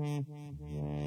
Mm-hmm.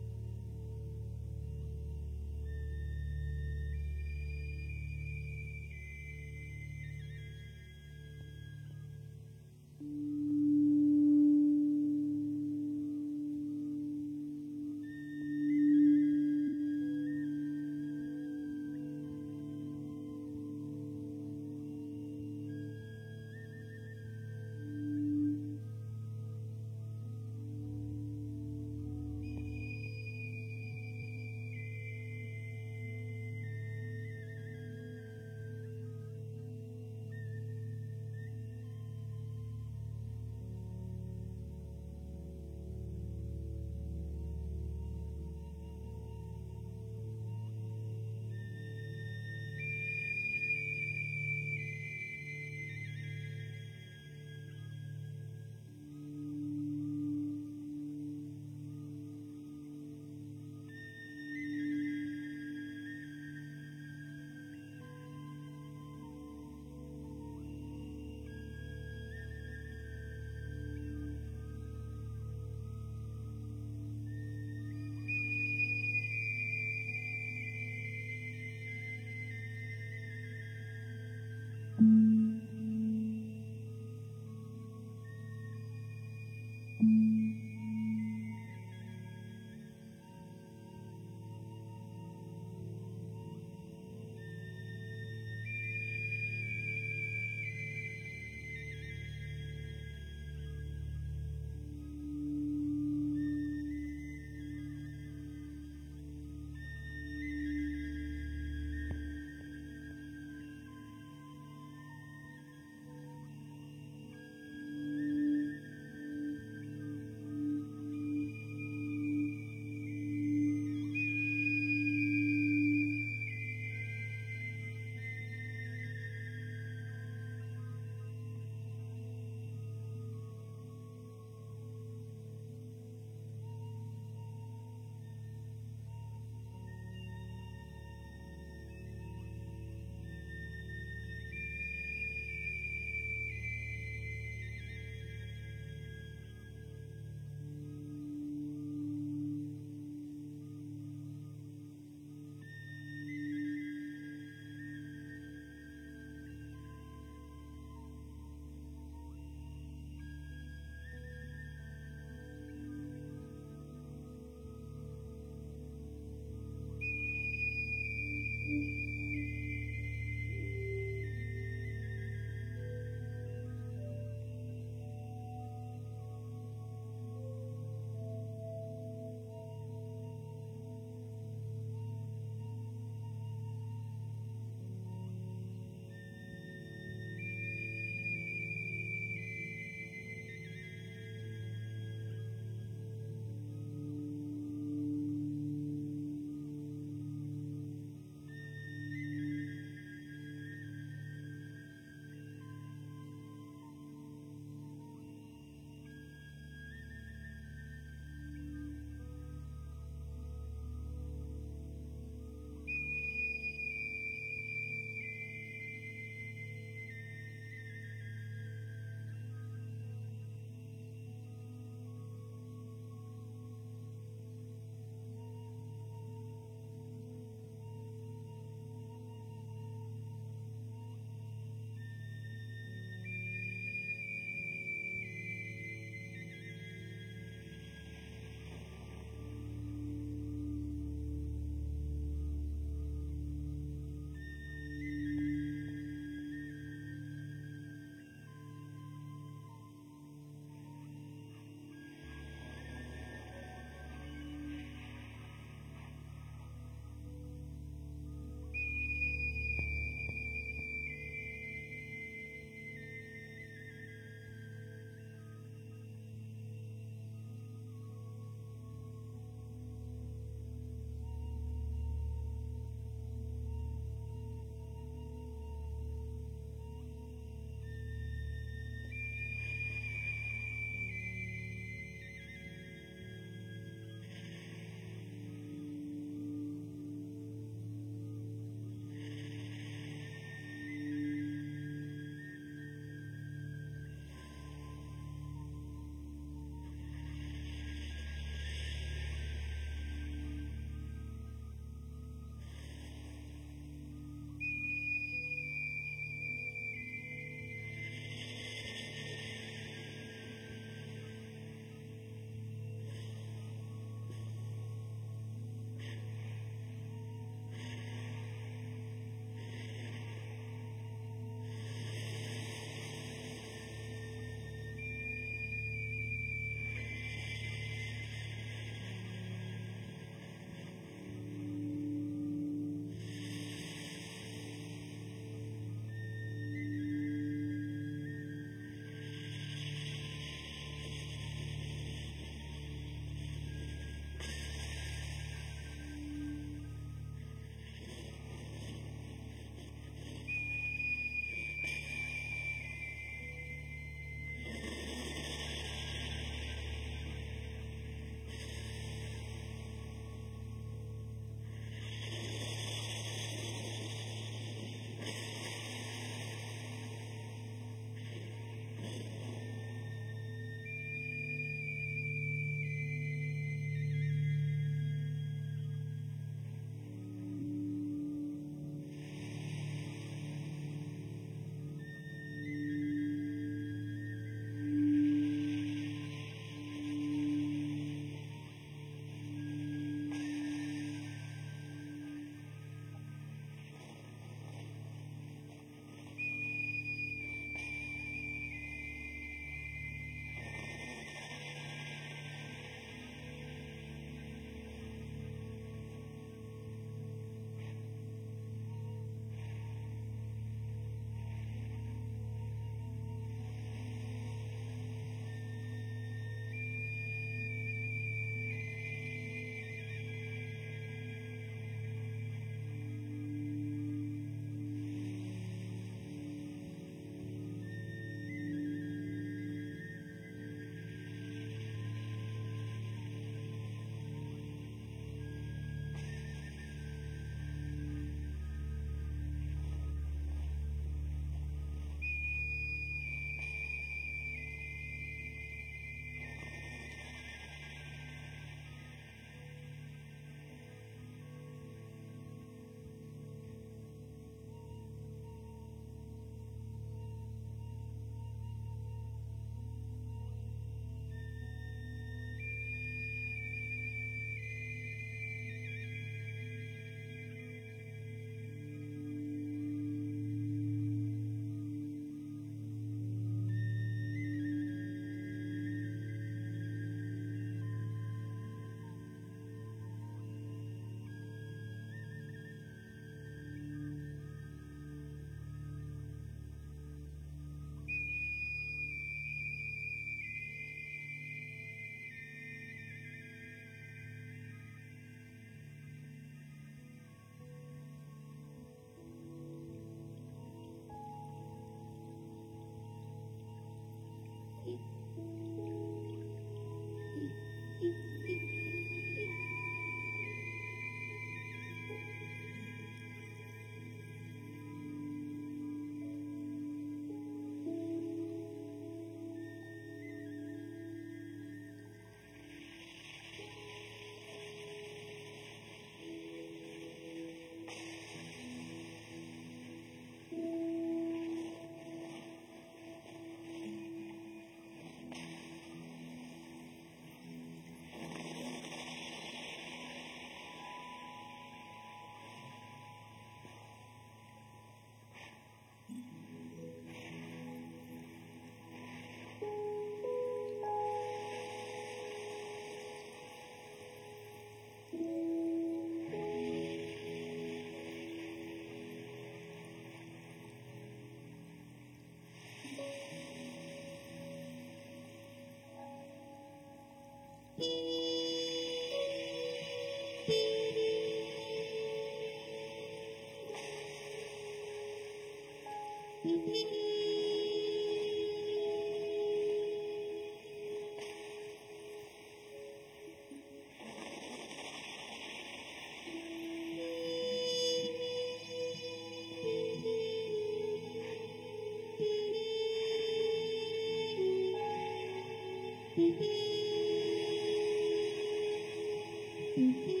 Mm-hmm.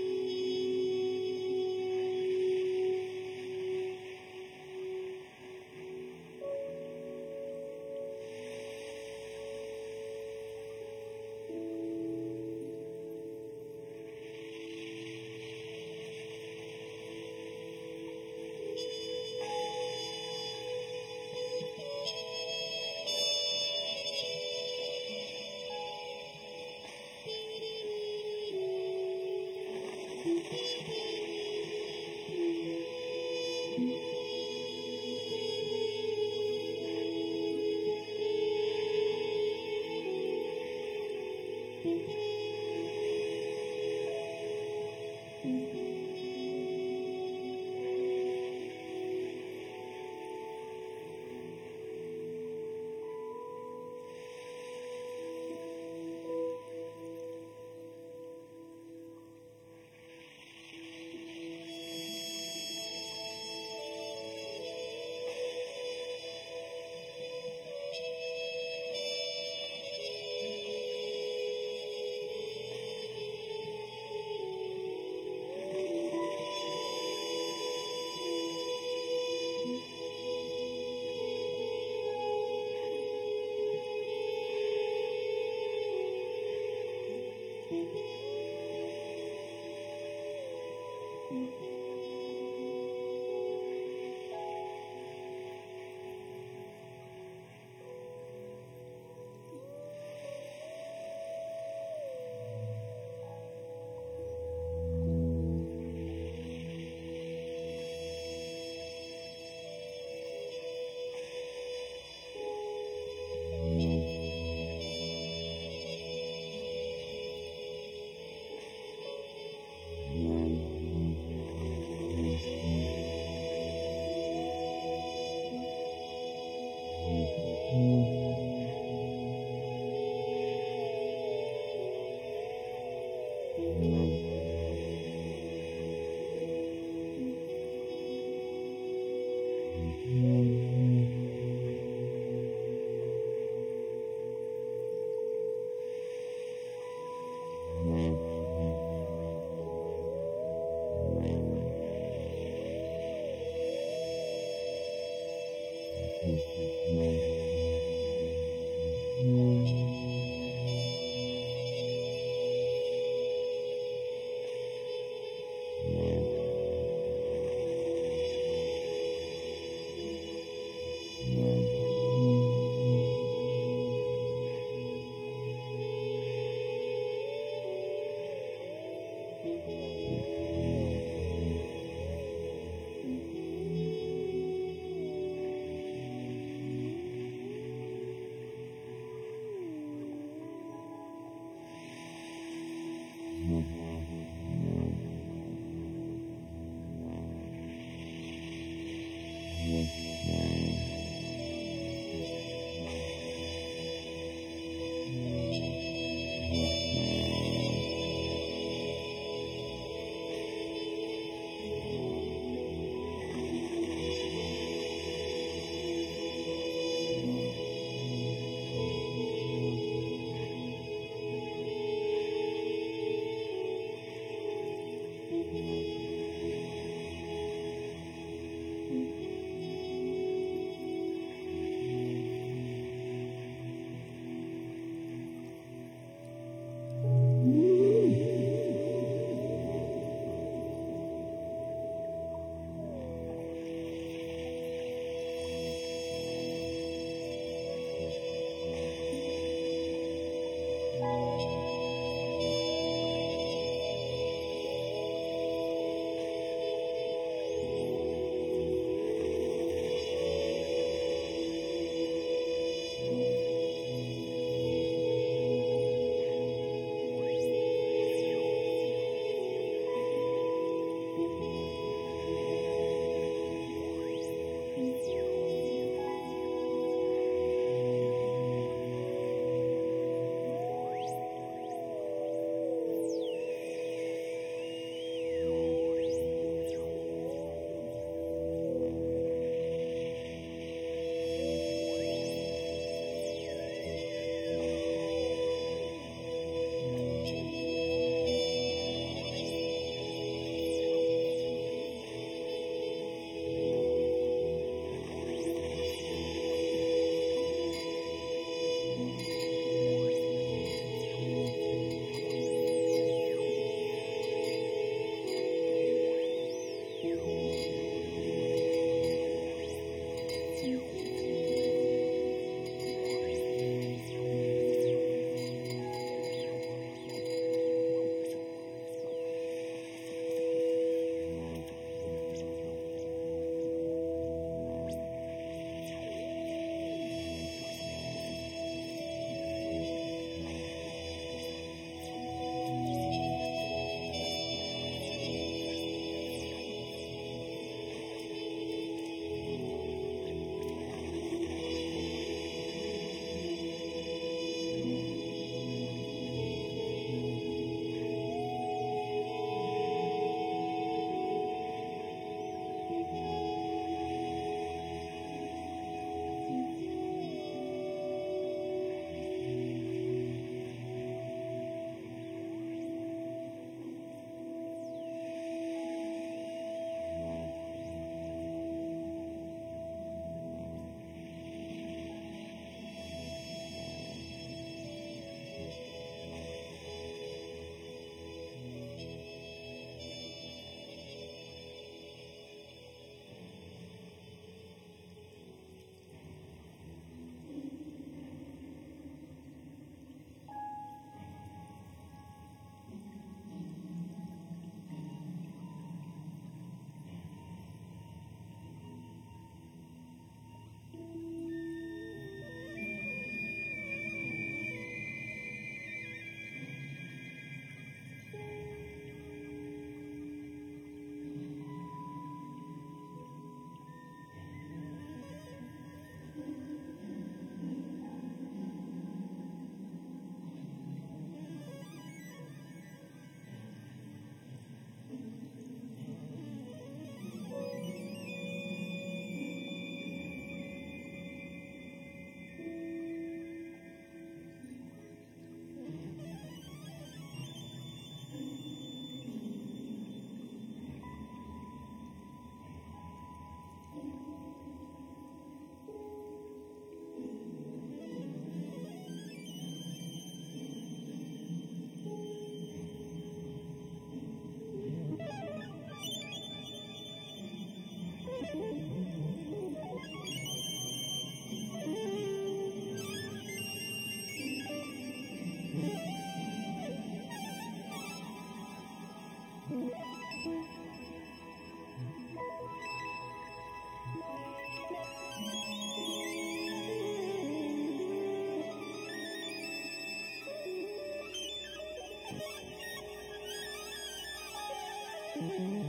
Mm-hmm.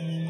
Amen.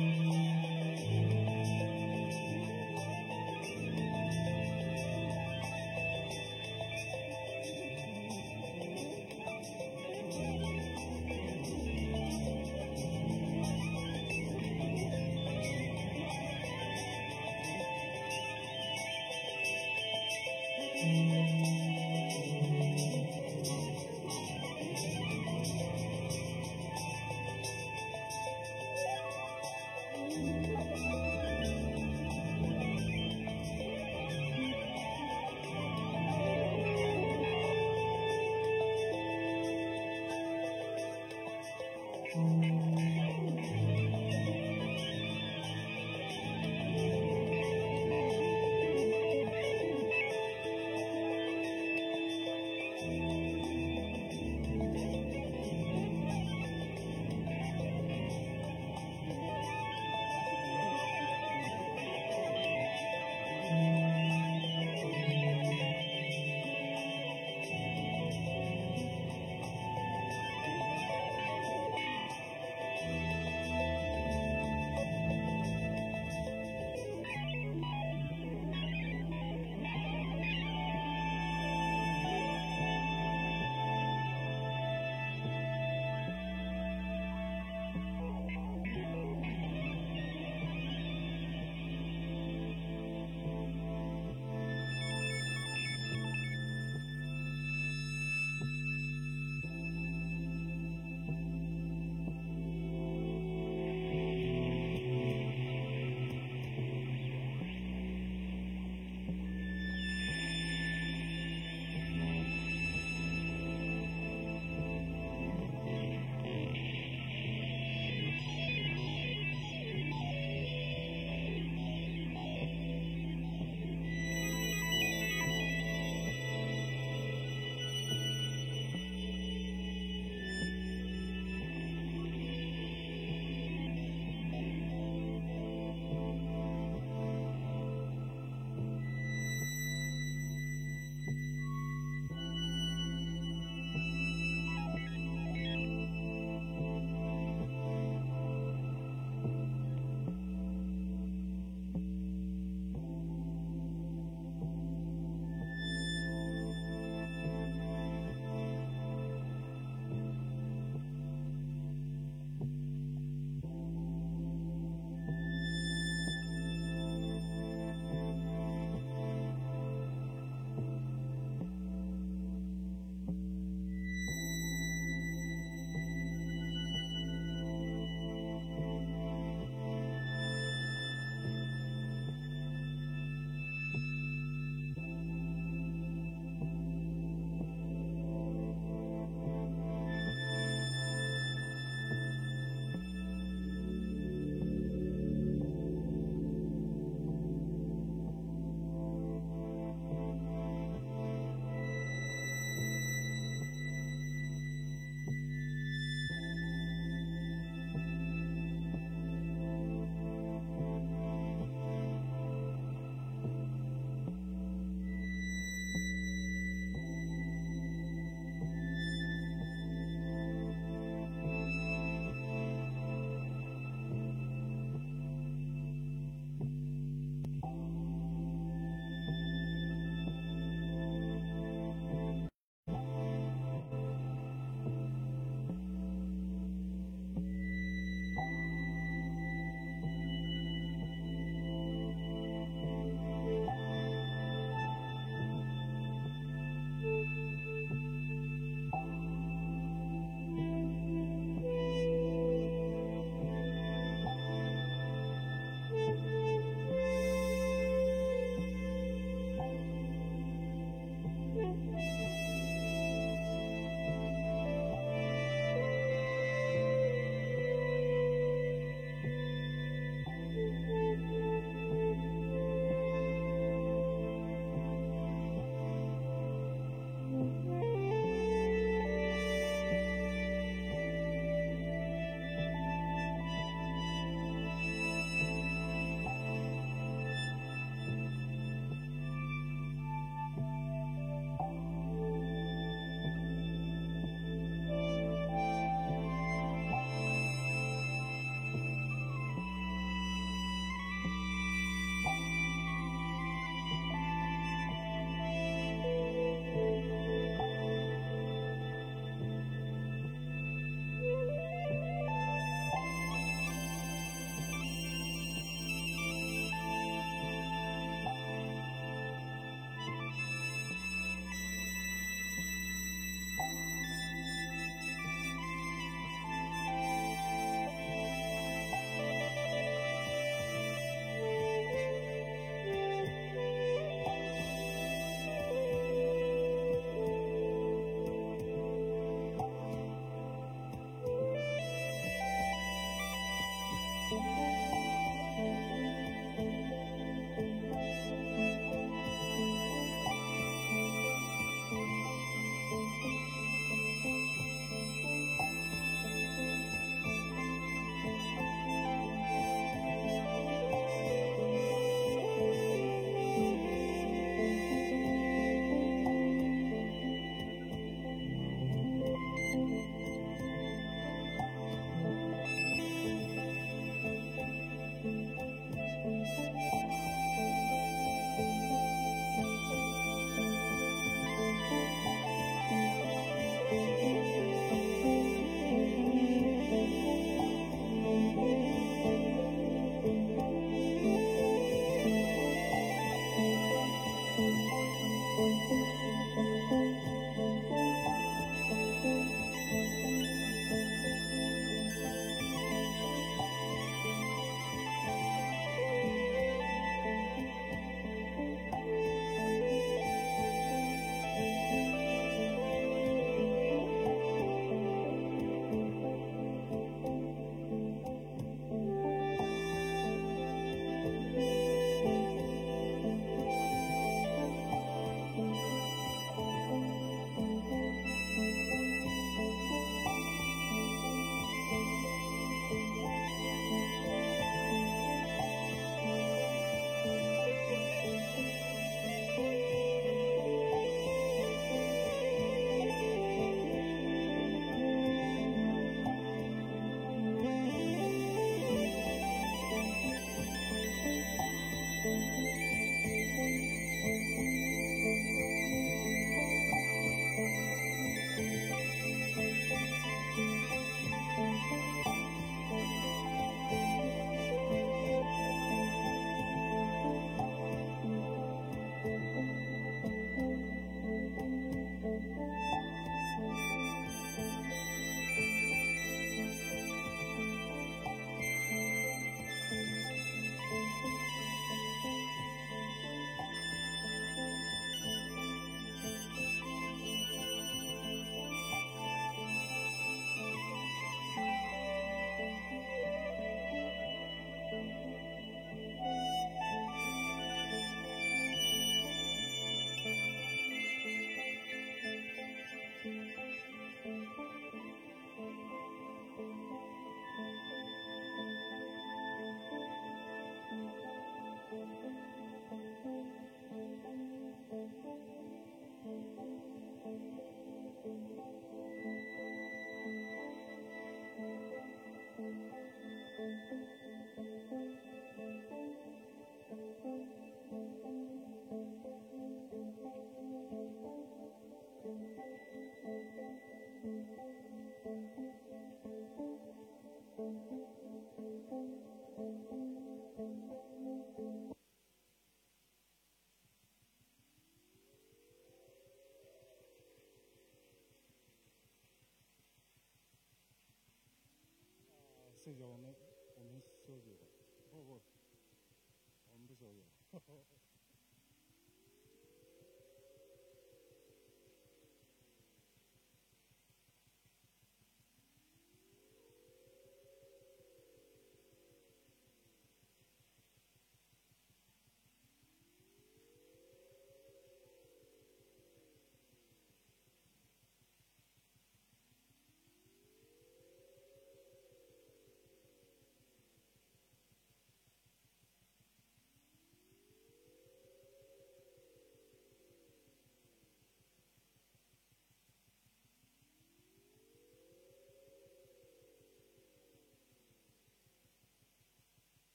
睡觉那。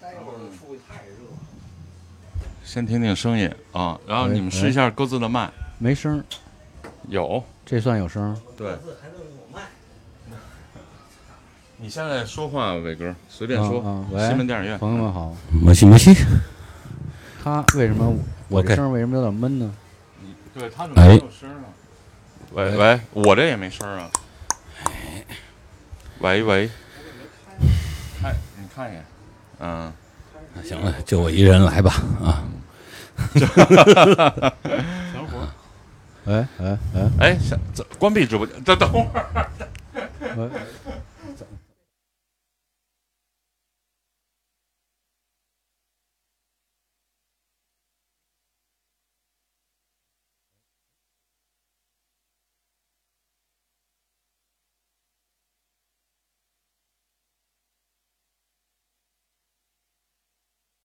待会儿出去太热。先听听声音啊，然后你们试一下各自的麦。没声，有，这算有声。对。你现在说话，伟哥，随便说。啊啊喂西门电影院，朋友们好，摩西摩西，他为什么我这声为什么有点闷呢？对他怎么哎没有声啊？喂喂，我这也没声啊。喂喂，看，你看一眼，嗯，行了，就我一人来吧啊！行活。哎哎哎哎，想这关闭直播间，等等会儿。喂，